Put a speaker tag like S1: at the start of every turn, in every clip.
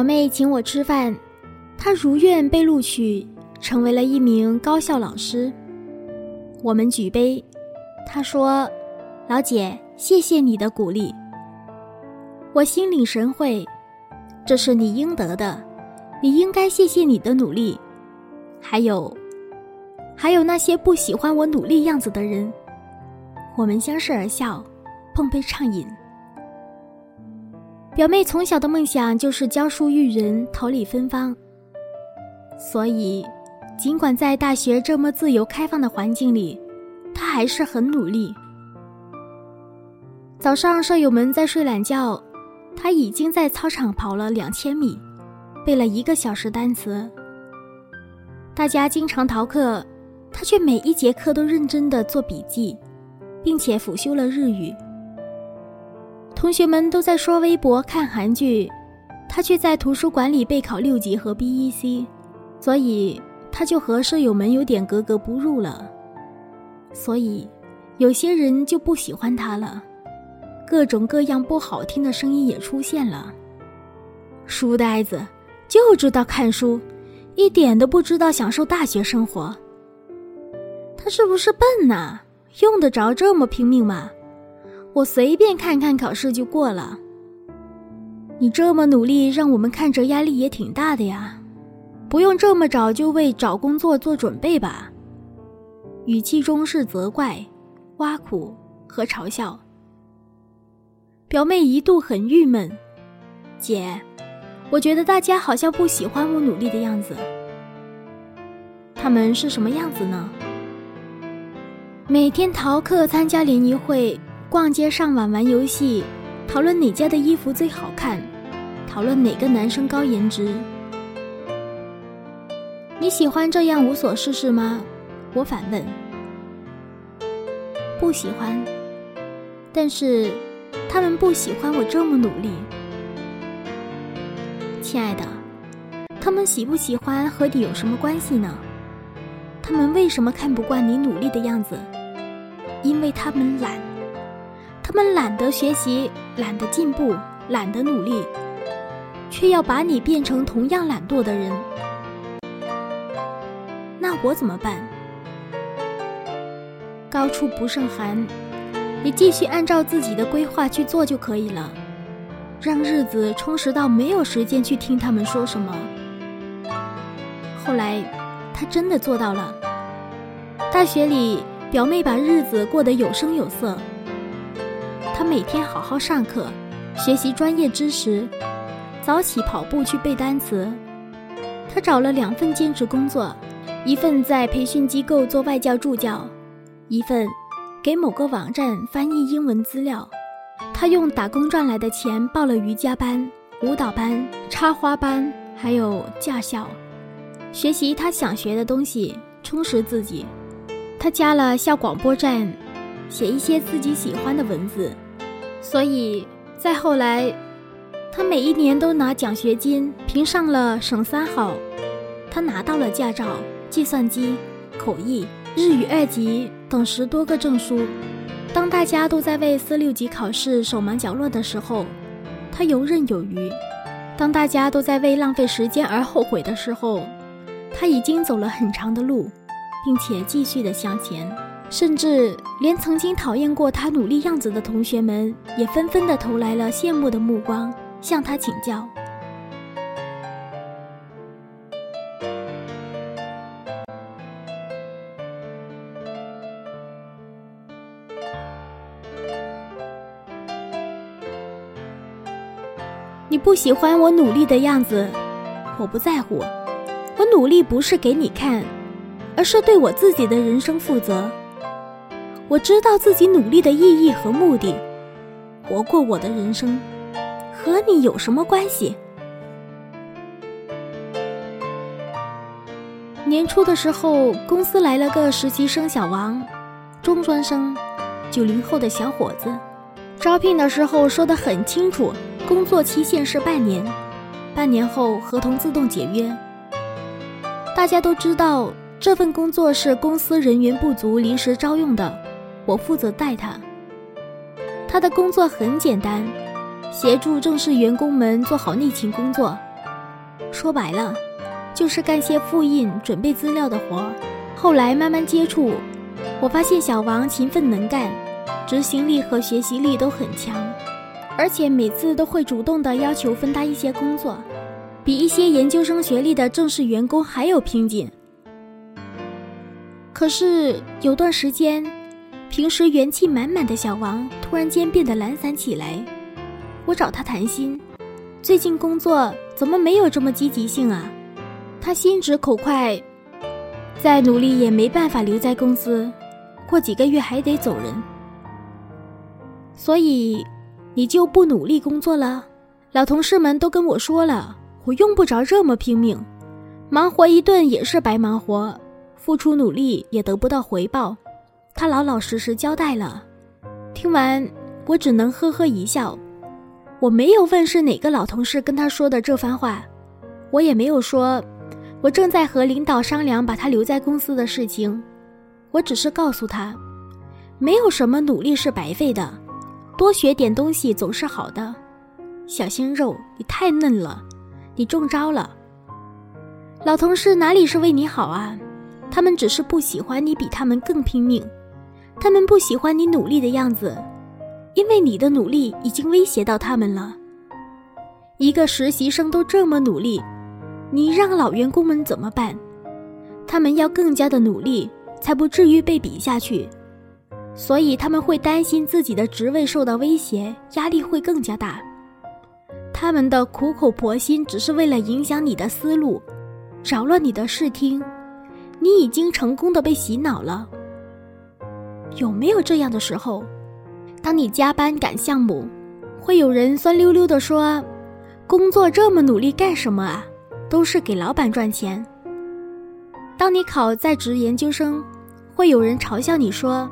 S1: 表妹请我吃饭，她如愿被录取，成为了一名高校老师。我们举杯，她说：“老姐，谢谢你的鼓励。”我心领神会，这是你应得的，你应该谢谢你的努力。还有，还有那些不喜欢我努力样子的人，我们相视而笑，碰杯畅饮。表妹从小的梦想就是教书育人，桃李芬芳。所以，尽管在大学这么自由开放的环境里，她还是很努力。早上舍友们在睡懒觉，她已经在操场跑了两千米，背了一个小时单词。大家经常逃课，她却每一节课都认真的做笔记，并且辅修了日语。同学们都在刷微博、看韩剧，他却在图书馆里备考六级和 BEC，所以他就和舍友们有点格格不入了。所以，有些人就不喜欢他了，各种各样不好听的声音也出现了。书呆子，就知道看书，一点都不知道享受大学生活。他是不是笨呐？用得着这么拼命吗？我随便看看考试就过了。你这么努力，让我们看着压力也挺大的呀。不用这么早就为找工作做准备吧？语气中是责怪、挖苦和嘲笑。表妹一度很郁闷，姐，我觉得大家好像不喜欢我努力的样子。他们是什么样子呢？每天逃课参加联谊会。逛街、上网、玩游戏，讨论哪家的衣服最好看，讨论哪个男生高颜值。你喜欢这样无所事事吗？我反问。不喜欢。但是，他们不喜欢我这么努力。亲爱的，他们喜不喜欢和你有什么关系呢？他们为什么看不惯你努力的样子？因为他们懒。他们懒得学习，懒得进步，懒得努力，却要把你变成同样懒惰的人。那我怎么办？高处不胜寒，你继续按照自己的规划去做就可以了，让日子充实到没有时间去听他们说什么。后来，他真的做到了。大学里，表妹把日子过得有声有色。他每天好好上课，学习专业知识，早起跑步去背单词。他找了两份兼职工作，一份在培训机构做外教助教，一份给某个网站翻译英文资料。他用打工赚来的钱报了瑜伽班、舞蹈班、插花班，还有驾校，学习他想学的东西，充实自己。他加了校广播站，写一些自己喜欢的文字。所以，再后来，他每一年都拿奖学金，评上了省三好。他拿到了驾照、计算机、口译、日语二级等十多个证书。当大家都在为四六级考试手忙脚乱的时候，他游刃有余；当大家都在为浪费时间而后悔的时候，他已经走了很长的路，并且继续的向前。甚至连曾经讨厌过他努力样子的同学们，也纷纷的投来了羡慕的目光，向他请教。你不喜欢我努力的样子，我不在乎。我努力不是给你看，而是对我自己的人生负责。我知道自己努力的意义和目的，活过我的人生，和你有什么关系？年初的时候，公司来了个实习生小王，中专生，九零后的小伙子。招聘的时候说的很清楚，工作期限是半年，半年后合同自动解约。大家都知道，这份工作是公司人员不足临时招用的。我负责带他。他的工作很简单，协助正式员工们做好内勤工作，说白了，就是干些复印、准备资料的活儿。后来慢慢接触，我发现小王勤奋能干，执行力和学习力都很强，而且每次都会主动的要求分担一些工作，比一些研究生学历的正式员工还有拼劲。可是有段时间，平时元气满满的小王突然间变得懒散起来。我找他谈心，最近工作怎么没有这么积极性啊？他心直口快。再努力也没办法留在公司，过几个月还得走人。所以，你就不努力工作了？老同事们都跟我说了，我用不着这么拼命，忙活一顿也是白忙活，付出努力也得不到回报。他老老实实交代了。听完，我只能呵呵一笑。我没有问是哪个老同事跟他说的这番话，我也没有说。我正在和领导商量把他留在公司的事情，我只是告诉他，没有什么努力是白费的，多学点东西总是好的。小鲜肉，你太嫩了，你中招了。老同事哪里是为你好啊？他们只是不喜欢你比他们更拼命，他们不喜欢你努力的样子，因为你的努力已经威胁到他们了。一个实习生都这么努力。你让老员工们怎么办？他们要更加的努力，才不至于被比下去。所以他们会担心自己的职位受到威胁，压力会更加大。他们的苦口婆心只是为了影响你的思路，扰乱你的视听。你已经成功的被洗脑了。有没有这样的时候？当你加班赶项目，会有人酸溜溜的说：“工作这么努力干什么啊？”都是给老板赚钱。当你考在职研究生，会有人嘲笑你说：“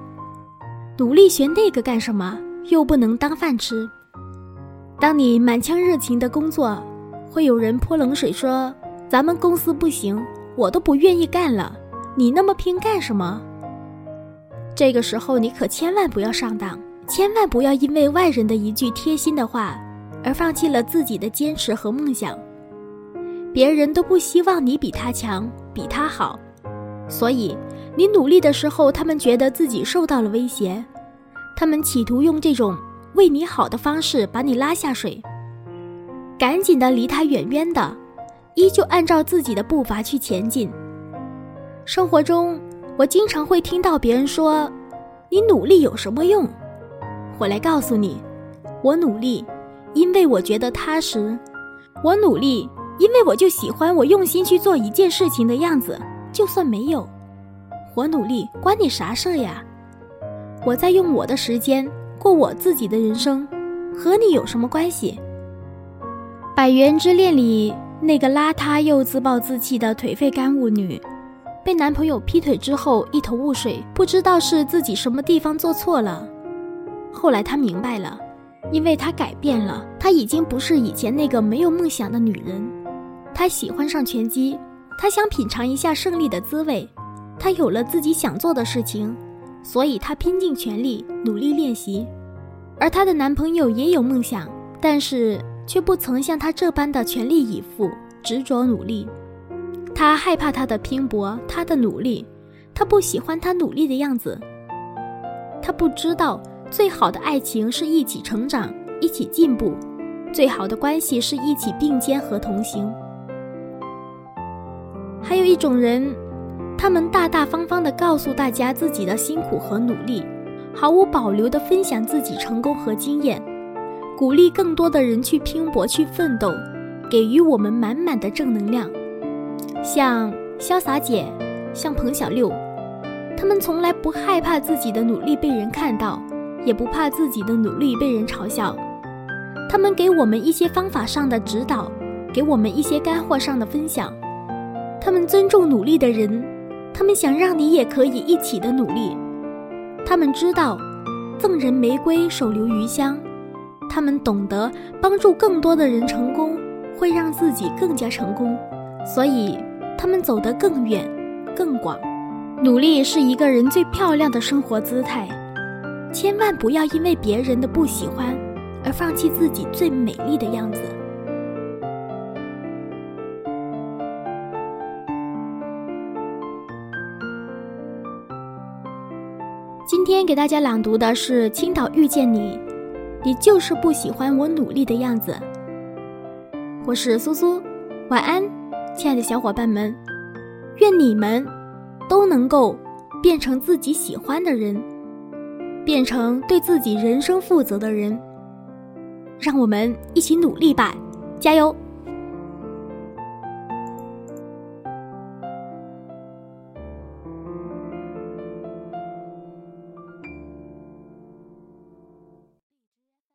S1: 努力学那个干什么？又不能当饭吃。”当你满腔热情的工作，会有人泼冷水说：“咱们公司不行，我都不愿意干了，你那么拼干什么？”这个时候你可千万不要上当，千万不要因为外人的一句贴心的话，而放弃了自己的坚持和梦想。别人都不希望你比他强，比他好，所以你努力的时候，他们觉得自己受到了威胁，他们企图用这种为你好的方式把你拉下水。赶紧的离他远远的，依旧按照自己的步伐去前进。生活中，我经常会听到别人说：“你努力有什么用？”我来告诉你，我努力，因为我觉得踏实，我努力。因为我就喜欢我用心去做一件事情的样子，就算没有，我努力关你啥事呀？我在用我的时间过我自己的人生，和你有什么关系？《百元之恋》里那个邋遢又自暴自弃的颓废干物女，被男朋友劈腿之后一头雾水，不知道是自己什么地方做错了。后来她明白了，因为她改变了，她已经不是以前那个没有梦想的女人。她喜欢上拳击，她想品尝一下胜利的滋味，她有了自己想做的事情，所以她拼尽全力努力练习。而她的男朋友也有梦想，但是却不曾像她这般的全力以赴、执着努力。他害怕他的拼搏，他的努力，他不喜欢他努力的样子。他不知道，最好的爱情是一起成长，一起进步，最好的关系是一起并肩和同行。还有一种人，他们大大方方地告诉大家自己的辛苦和努力，毫无保留地分享自己成功和经验，鼓励更多的人去拼搏、去奋斗，给予我们满满的正能量。像潇洒姐，像彭小六，他们从来不害怕自己的努力被人看到，也不怕自己的努力被人嘲笑。他们给我们一些方法上的指导，给我们一些干货上的分享。他们尊重努力的人，他们想让你也可以一起的努力。他们知道，赠人玫瑰，手留余香。他们懂得帮助更多的人成功，会让自己更加成功，所以他们走得更远更广。努力是一个人最漂亮的生活姿态。千万不要因为别人的不喜欢而放弃自己最美丽的样子。今天给大家朗读的是青岛遇见你你就是不喜欢我努力的样子。我是苏苏晚安。亲爱的小伙伴们，愿你们都能够变成自己喜欢的人，变成对自己人生负责的人。让我们一起努力吧，加油！